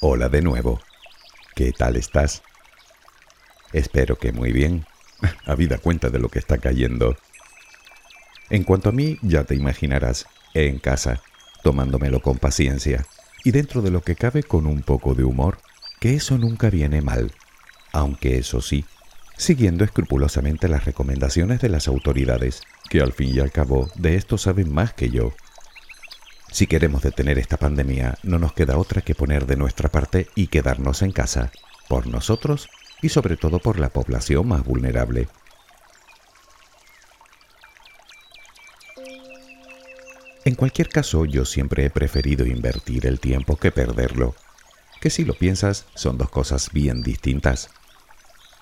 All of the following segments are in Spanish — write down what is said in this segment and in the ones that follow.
Hola de nuevo. ¿Qué tal estás? Espero que muy bien, habida cuenta de lo que está cayendo. En cuanto a mí, ya te imaginarás, en casa, tomándomelo con paciencia y dentro de lo que cabe con un poco de humor, que eso nunca viene mal, aunque eso sí, siguiendo escrupulosamente las recomendaciones de las autoridades, que al fin y al cabo de esto saben más que yo. Si queremos detener esta pandemia, no nos queda otra que poner de nuestra parte y quedarnos en casa, por nosotros y sobre todo por la población más vulnerable. En cualquier caso, yo siempre he preferido invertir el tiempo que perderlo, que si lo piensas son dos cosas bien distintas.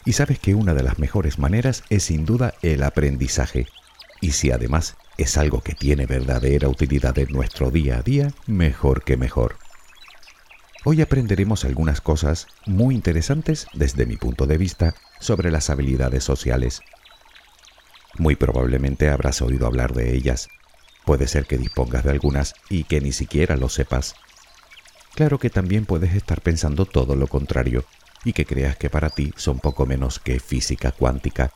Y sabes que una de las mejores maneras es sin duda el aprendizaje, y si además es algo que tiene verdadera utilidad en nuestro día a día, mejor que mejor. Hoy aprenderemos algunas cosas muy interesantes desde mi punto de vista sobre las habilidades sociales. Muy probablemente habrás oído hablar de ellas. Puede ser que dispongas de algunas y que ni siquiera lo sepas. Claro que también puedes estar pensando todo lo contrario y que creas que para ti son poco menos que física cuántica.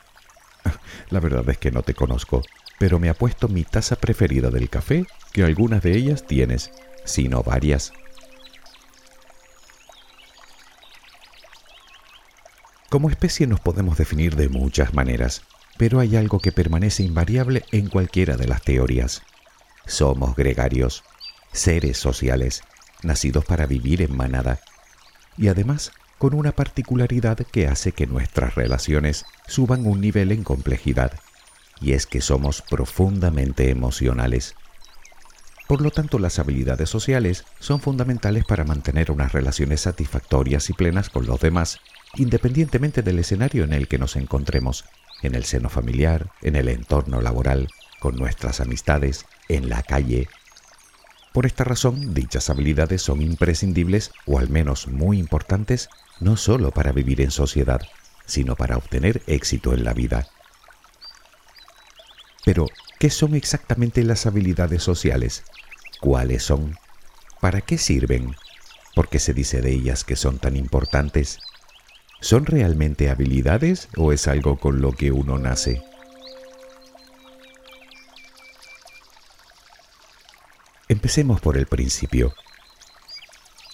La verdad es que no te conozco pero me ha puesto mi taza preferida del café, que algunas de ellas tienes, sino varias. Como especie nos podemos definir de muchas maneras, pero hay algo que permanece invariable en cualquiera de las teorías. Somos gregarios, seres sociales, nacidos para vivir en manada, y además con una particularidad que hace que nuestras relaciones suban un nivel en complejidad y es que somos profundamente emocionales. Por lo tanto, las habilidades sociales son fundamentales para mantener unas relaciones satisfactorias y plenas con los demás, independientemente del escenario en el que nos encontremos, en el seno familiar, en el entorno laboral, con nuestras amistades, en la calle. Por esta razón, dichas habilidades son imprescindibles o al menos muy importantes, no solo para vivir en sociedad, sino para obtener éxito en la vida. Pero, ¿qué son exactamente las habilidades sociales? ¿Cuáles son? ¿Para qué sirven? ¿Por qué se dice de ellas que son tan importantes? ¿Son realmente habilidades o es algo con lo que uno nace? Empecemos por el principio.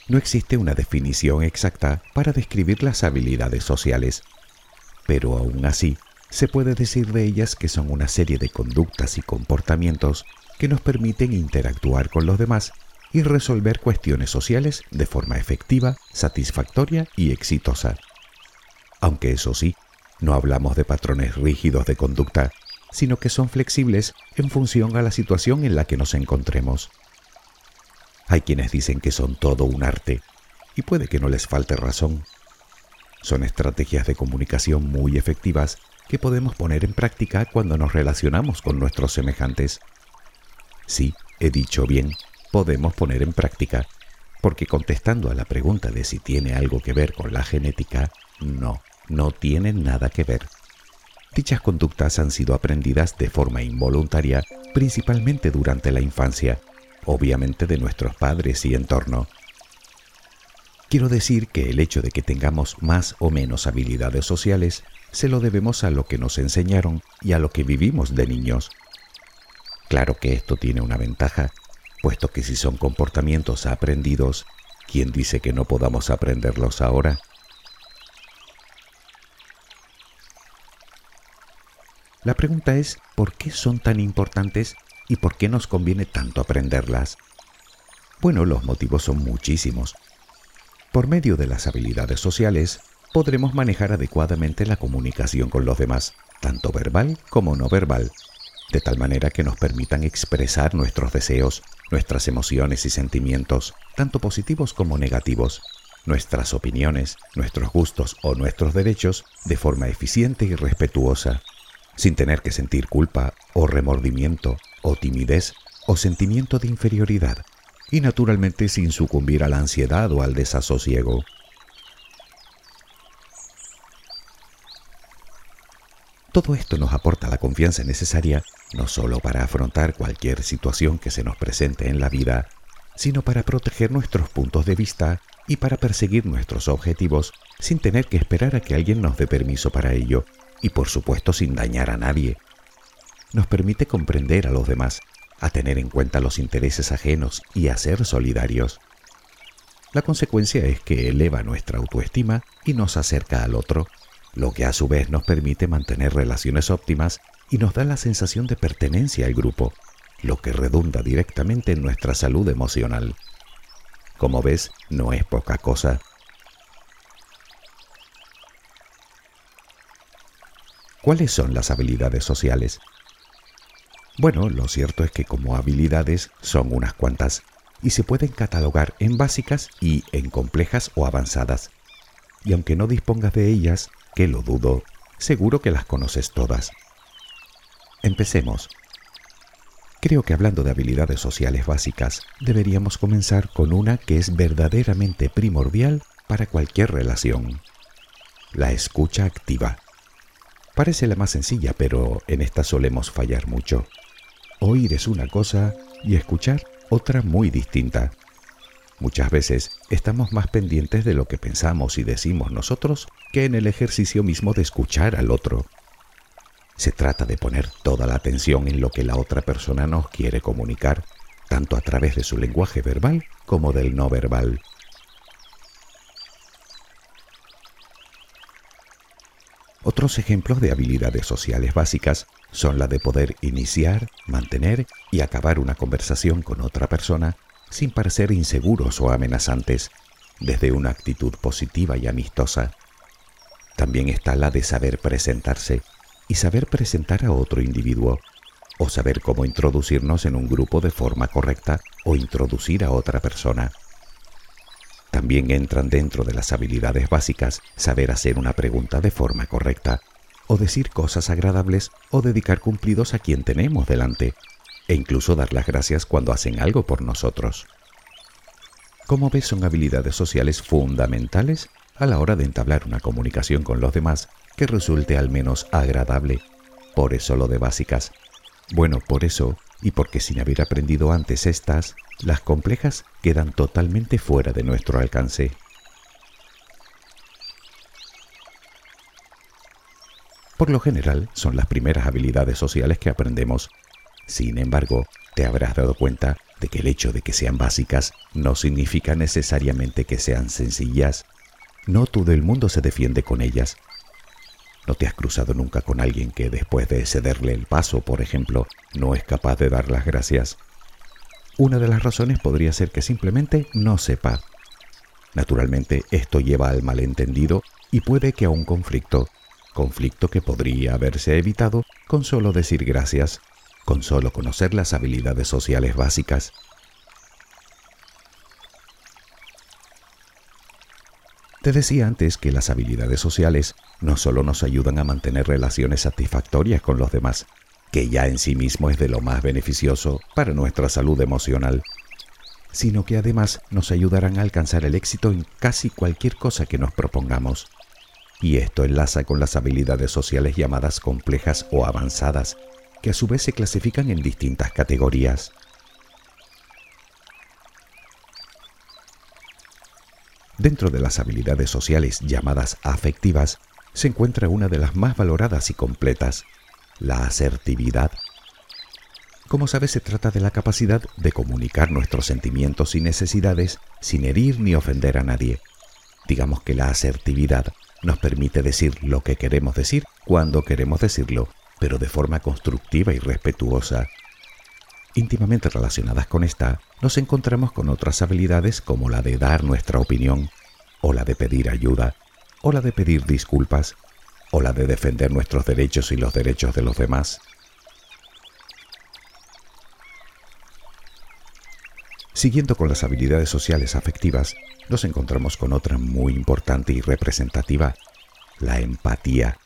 No existe una definición exacta para describir las habilidades sociales, pero aún así se puede decir de ellas que son una serie de conductas y comportamientos que nos permiten interactuar con los demás y resolver cuestiones sociales de forma efectiva, satisfactoria y exitosa. Aunque eso sí, no hablamos de patrones rígidos de conducta, sino que son flexibles en función a la situación en la que nos encontremos. Hay quienes dicen que son todo un arte, y puede que no les falte razón. Son estrategias de comunicación muy efectivas que podemos poner en práctica cuando nos relacionamos con nuestros semejantes. Sí, he dicho bien, podemos poner en práctica, porque contestando a la pregunta de si tiene algo que ver con la genética, no, no tienen nada que ver. Dichas conductas han sido aprendidas de forma involuntaria, principalmente durante la infancia, obviamente de nuestros padres y entorno. Quiero decir que el hecho de que tengamos más o menos habilidades sociales se lo debemos a lo que nos enseñaron y a lo que vivimos de niños. Claro que esto tiene una ventaja, puesto que si son comportamientos aprendidos, ¿quién dice que no podamos aprenderlos ahora? La pregunta es, ¿por qué son tan importantes y por qué nos conviene tanto aprenderlas? Bueno, los motivos son muchísimos. Por medio de las habilidades sociales, podremos manejar adecuadamente la comunicación con los demás, tanto verbal como no verbal, de tal manera que nos permitan expresar nuestros deseos, nuestras emociones y sentimientos, tanto positivos como negativos, nuestras opiniones, nuestros gustos o nuestros derechos de forma eficiente y respetuosa, sin tener que sentir culpa o remordimiento o timidez o sentimiento de inferioridad, y naturalmente sin sucumbir a la ansiedad o al desasosiego. Todo esto nos aporta la confianza necesaria no solo para afrontar cualquier situación que se nos presente en la vida, sino para proteger nuestros puntos de vista y para perseguir nuestros objetivos sin tener que esperar a que alguien nos dé permiso para ello y por supuesto sin dañar a nadie. Nos permite comprender a los demás, a tener en cuenta los intereses ajenos y a ser solidarios. La consecuencia es que eleva nuestra autoestima y nos acerca al otro, lo que a su vez nos permite mantener relaciones óptimas y nos da la sensación de pertenencia al grupo, lo que redunda directamente en nuestra salud emocional. Como ves, no es poca cosa. ¿Cuáles son las habilidades sociales? Bueno, lo cierto es que como habilidades son unas cuantas y se pueden catalogar en básicas y en complejas o avanzadas. Y aunque no dispongas de ellas, que lo dudo, seguro que las conoces todas. Empecemos. Creo que hablando de habilidades sociales básicas, deberíamos comenzar con una que es verdaderamente primordial para cualquier relación. La escucha activa. Parece la más sencilla, pero en esta solemos fallar mucho. Oír es una cosa y escuchar otra muy distinta. Muchas veces estamos más pendientes de lo que pensamos y decimos nosotros que en el ejercicio mismo de escuchar al otro. Se trata de poner toda la atención en lo que la otra persona nos quiere comunicar, tanto a través de su lenguaje verbal como del no verbal. Otros ejemplos de habilidades sociales básicas son la de poder iniciar, mantener y acabar una conversación con otra persona sin parecer inseguros o amenazantes, desde una actitud positiva y amistosa. También está la de saber presentarse, y saber presentar a otro individuo, o saber cómo introducirnos en un grupo de forma correcta o introducir a otra persona. También entran dentro de las habilidades básicas saber hacer una pregunta de forma correcta, o decir cosas agradables o dedicar cumplidos a quien tenemos delante, e incluso dar las gracias cuando hacen algo por nosotros. Como ves, son habilidades sociales fundamentales a la hora de entablar una comunicación con los demás que resulte al menos agradable. Por eso lo de básicas. Bueno, por eso, y porque sin haber aprendido antes estas, las complejas quedan totalmente fuera de nuestro alcance. Por lo general, son las primeras habilidades sociales que aprendemos. Sin embargo, te habrás dado cuenta de que el hecho de que sean básicas no significa necesariamente que sean sencillas. No todo el mundo se defiende con ellas, ¿No te has cruzado nunca con alguien que después de cederle el paso, por ejemplo, no es capaz de dar las gracias? Una de las razones podría ser que simplemente no sepa. Naturalmente, esto lleva al malentendido y puede que a un conflicto, conflicto que podría haberse evitado con solo decir gracias, con solo conocer las habilidades sociales básicas. Te decía antes que las habilidades sociales no solo nos ayudan a mantener relaciones satisfactorias con los demás, que ya en sí mismo es de lo más beneficioso para nuestra salud emocional, sino que además nos ayudarán a alcanzar el éxito en casi cualquier cosa que nos propongamos. Y esto enlaza con las habilidades sociales llamadas complejas o avanzadas, que a su vez se clasifican en distintas categorías. Dentro de las habilidades sociales llamadas afectivas, se encuentra una de las más valoradas y completas, la asertividad. Como sabes, se trata de la capacidad de comunicar nuestros sentimientos y necesidades sin herir ni ofender a nadie. Digamos que la asertividad nos permite decir lo que queremos decir cuando queremos decirlo, pero de forma constructiva y respetuosa. Íntimamente relacionadas con esta, nos encontramos con otras habilidades como la de dar nuestra opinión, o la de pedir ayuda, o la de pedir disculpas, o la de defender nuestros derechos y los derechos de los demás. Siguiendo con las habilidades sociales afectivas, nos encontramos con otra muy importante y representativa, la empatía.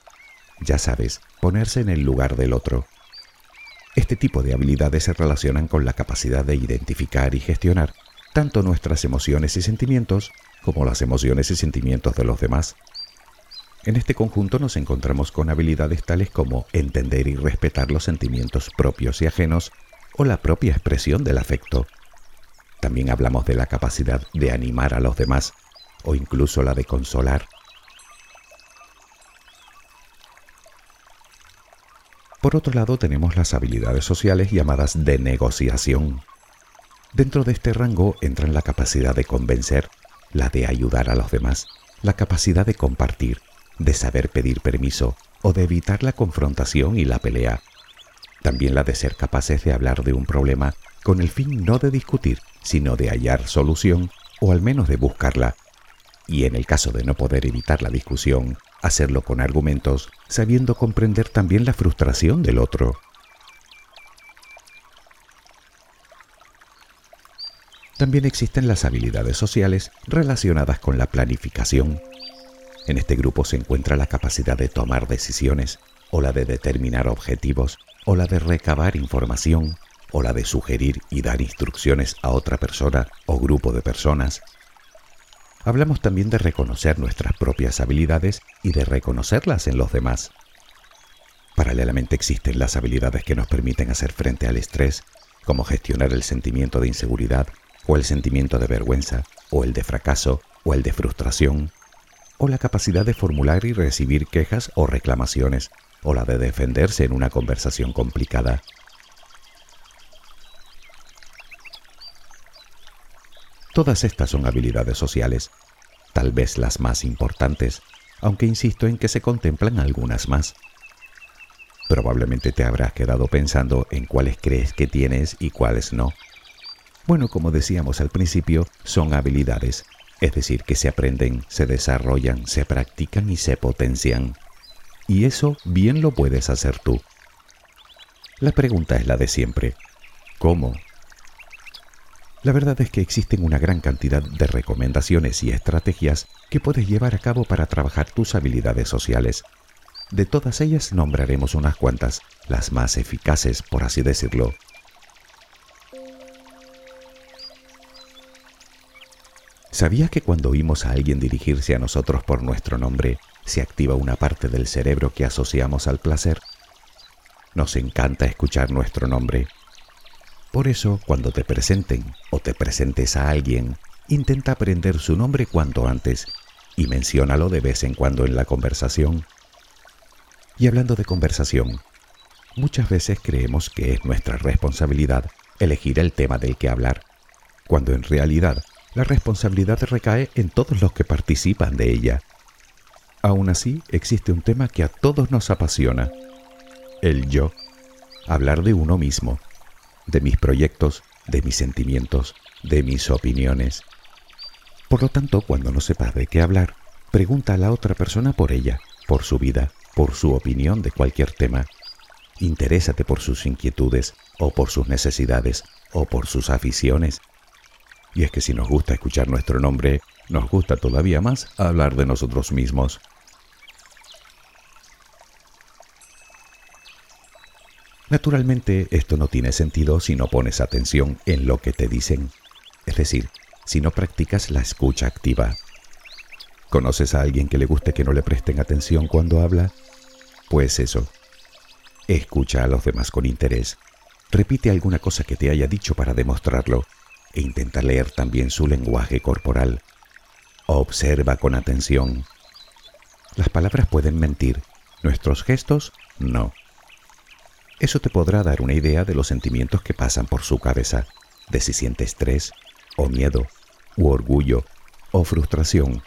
Ya sabes, ponerse en el lugar del otro. Este tipo de habilidades se relacionan con la capacidad de identificar y gestionar tanto nuestras emociones y sentimientos como las emociones y sentimientos de los demás. En este conjunto nos encontramos con habilidades tales como entender y respetar los sentimientos propios y ajenos o la propia expresión del afecto. También hablamos de la capacidad de animar a los demás, o incluso la de consolar. Por otro lado tenemos las habilidades sociales llamadas de negociación. Dentro de este rango entran la capacidad de convencer, la de ayudar a los demás, la capacidad de compartir, de saber pedir permiso o de evitar la confrontación y la pelea. También la de ser capaces de hablar de un problema con el fin no de discutir, sino de hallar solución o al menos de buscarla. Y en el caso de no poder evitar la discusión, hacerlo con argumentos, sabiendo comprender también la frustración del otro. También existen las habilidades sociales relacionadas con la planificación. En este grupo se encuentra la capacidad de tomar decisiones, o la de determinar objetivos, o la de recabar información, o la de sugerir y dar instrucciones a otra persona o grupo de personas. Hablamos también de reconocer nuestras propias habilidades y de reconocerlas en los demás. Paralelamente existen las habilidades que nos permiten hacer frente al estrés, como gestionar el sentimiento de inseguridad, o el sentimiento de vergüenza, o el de fracaso, o el de frustración, o la capacidad de formular y recibir quejas o reclamaciones, o la de defenderse en una conversación complicada. Todas estas son habilidades sociales, tal vez las más importantes, aunque insisto en que se contemplan algunas más. Probablemente te habrás quedado pensando en cuáles crees que tienes y cuáles no. Bueno, como decíamos al principio, son habilidades, es decir, que se aprenden, se desarrollan, se practican y se potencian. Y eso bien lo puedes hacer tú. La pregunta es la de siempre. ¿Cómo? La verdad es que existen una gran cantidad de recomendaciones y estrategias que puedes llevar a cabo para trabajar tus habilidades sociales. De todas ellas nombraremos unas cuantas, las más eficaces, por así decirlo. ¿Sabías que cuando oímos a alguien dirigirse a nosotros por nuestro nombre, se activa una parte del cerebro que asociamos al placer? Nos encanta escuchar nuestro nombre, por eso, cuando te presenten o te presentes a alguien, intenta aprender su nombre cuanto antes y menciónalo de vez en cuando en la conversación. Y hablando de conversación, muchas veces creemos que es nuestra responsabilidad elegir el tema del que hablar, cuando en realidad la responsabilidad recae en todos los que participan de ella. Aún así, existe un tema que a todos nos apasiona, el yo, hablar de uno mismo de mis proyectos, de mis sentimientos, de mis opiniones. Por lo tanto, cuando no sepas de qué hablar, pregunta a la otra persona por ella, por su vida, por su opinión de cualquier tema. Interésate por sus inquietudes, o por sus necesidades, o por sus aficiones. Y es que si nos gusta escuchar nuestro nombre, nos gusta todavía más hablar de nosotros mismos. Naturalmente, esto no tiene sentido si no pones atención en lo que te dicen, es decir, si no practicas la escucha activa. ¿Conoces a alguien que le guste que no le presten atención cuando habla? Pues eso. Escucha a los demás con interés. Repite alguna cosa que te haya dicho para demostrarlo e intenta leer también su lenguaje corporal. Observa con atención. Las palabras pueden mentir, nuestros gestos no. Eso te podrá dar una idea de los sentimientos que pasan por su cabeza, de si siente estrés, o miedo, u orgullo, o frustración,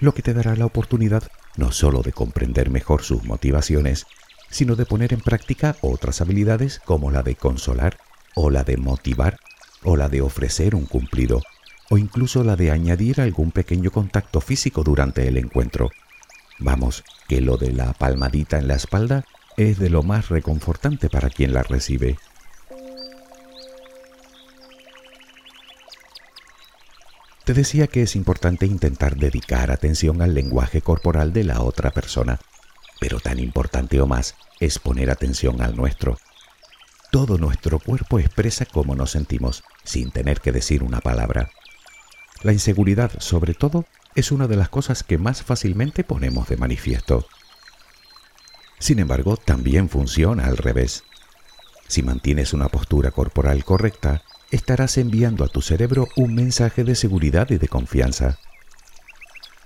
lo que te dará la oportunidad no solo de comprender mejor sus motivaciones, sino de poner en práctica otras habilidades como la de consolar, o la de motivar, o la de ofrecer un cumplido, o incluso la de añadir algún pequeño contacto físico durante el encuentro. Vamos, que lo de la palmadita en la espalda es de lo más reconfortante para quien la recibe. Te decía que es importante intentar dedicar atención al lenguaje corporal de la otra persona, pero tan importante o más es poner atención al nuestro. Todo nuestro cuerpo expresa cómo nos sentimos, sin tener que decir una palabra. La inseguridad, sobre todo, es una de las cosas que más fácilmente ponemos de manifiesto. Sin embargo, también funciona al revés. Si mantienes una postura corporal correcta, estarás enviando a tu cerebro un mensaje de seguridad y de confianza.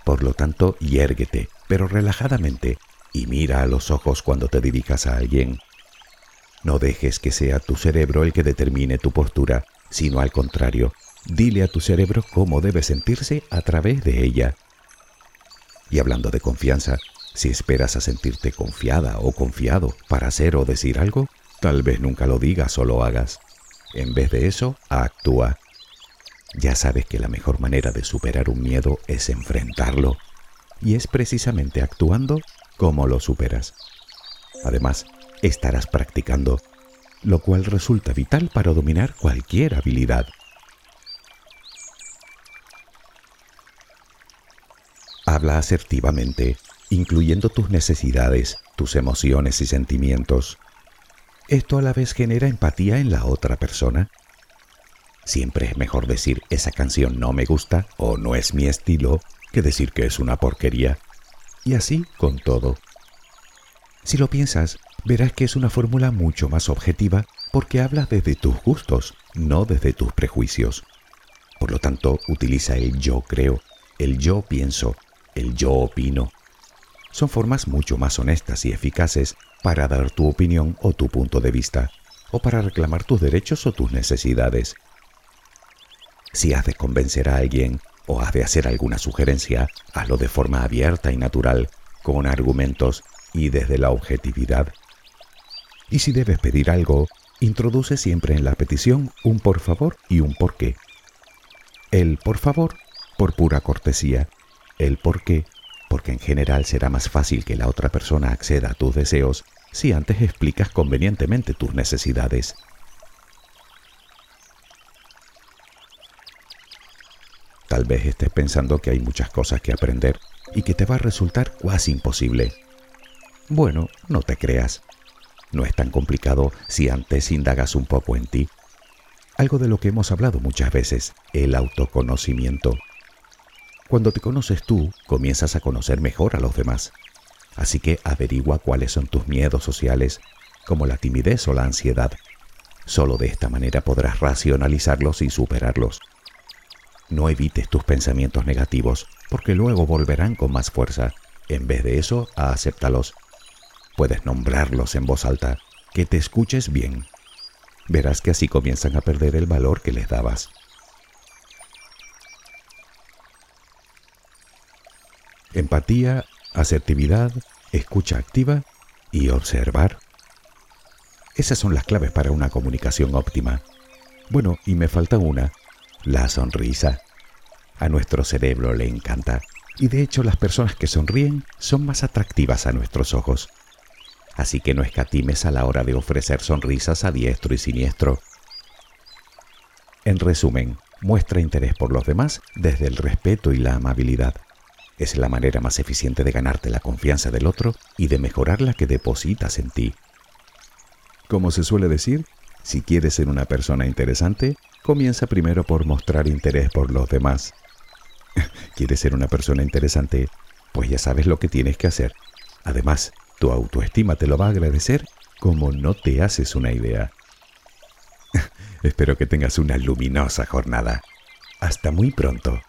Por lo tanto, yérguete, pero relajadamente, y mira a los ojos cuando te dirijas a alguien. No dejes que sea tu cerebro el que determine tu postura, sino al contrario, dile a tu cerebro cómo debe sentirse a través de ella. Y hablando de confianza, si esperas a sentirte confiada o confiado para hacer o decir algo, tal vez nunca lo digas o lo hagas. En vez de eso, actúa. Ya sabes que la mejor manera de superar un miedo es enfrentarlo. Y es precisamente actuando como lo superas. Además, estarás practicando, lo cual resulta vital para dominar cualquier habilidad. Habla asertivamente, incluyendo tus necesidades, tus emociones y sentimientos. Esto a la vez genera empatía en la otra persona. Siempre es mejor decir esa canción no me gusta o no es mi estilo que decir que es una porquería. Y así con todo. Si lo piensas, verás que es una fórmula mucho más objetiva porque hablas desde tus gustos, no desde tus prejuicios. Por lo tanto, utiliza el yo creo, el yo pienso, el yo opino. Son formas mucho más honestas y eficaces para dar tu opinión o tu punto de vista, o para reclamar tus derechos o tus necesidades. Si has de convencer a alguien o has de hacer alguna sugerencia, hazlo de forma abierta y natural, con argumentos y desde la objetividad. Y si debes pedir algo, introduce siempre en la petición un por favor y un por qué. El por favor, por pura cortesía, el por qué, porque en general será más fácil que la otra persona acceda a tus deseos si antes explicas convenientemente tus necesidades. Tal vez estés pensando que hay muchas cosas que aprender y que te va a resultar cuasi imposible. Bueno, no te creas. No es tan complicado si antes indagas un poco en ti. Algo de lo que hemos hablado muchas veces, el autoconocimiento. Cuando te conoces tú, comienzas a conocer mejor a los demás. Así que averigua cuáles son tus miedos sociales, como la timidez o la ansiedad. Solo de esta manera podrás racionalizarlos y superarlos. No evites tus pensamientos negativos, porque luego volverán con más fuerza. En vez de eso, acéptalos. Puedes nombrarlos en voz alta, que te escuches bien. Verás que así comienzan a perder el valor que les dabas. Empatía, asertividad, escucha activa y observar. Esas son las claves para una comunicación óptima. Bueno, y me falta una, la sonrisa. A nuestro cerebro le encanta, y de hecho las personas que sonríen son más atractivas a nuestros ojos. Así que no escatimes a la hora de ofrecer sonrisas a diestro y siniestro. En resumen, muestra interés por los demás desde el respeto y la amabilidad. Es la manera más eficiente de ganarte la confianza del otro y de mejorar la que depositas en ti. Como se suele decir, si quieres ser una persona interesante, comienza primero por mostrar interés por los demás. ¿Quieres ser una persona interesante? Pues ya sabes lo que tienes que hacer. Además, tu autoestima te lo va a agradecer como no te haces una idea. Espero que tengas una luminosa jornada. Hasta muy pronto.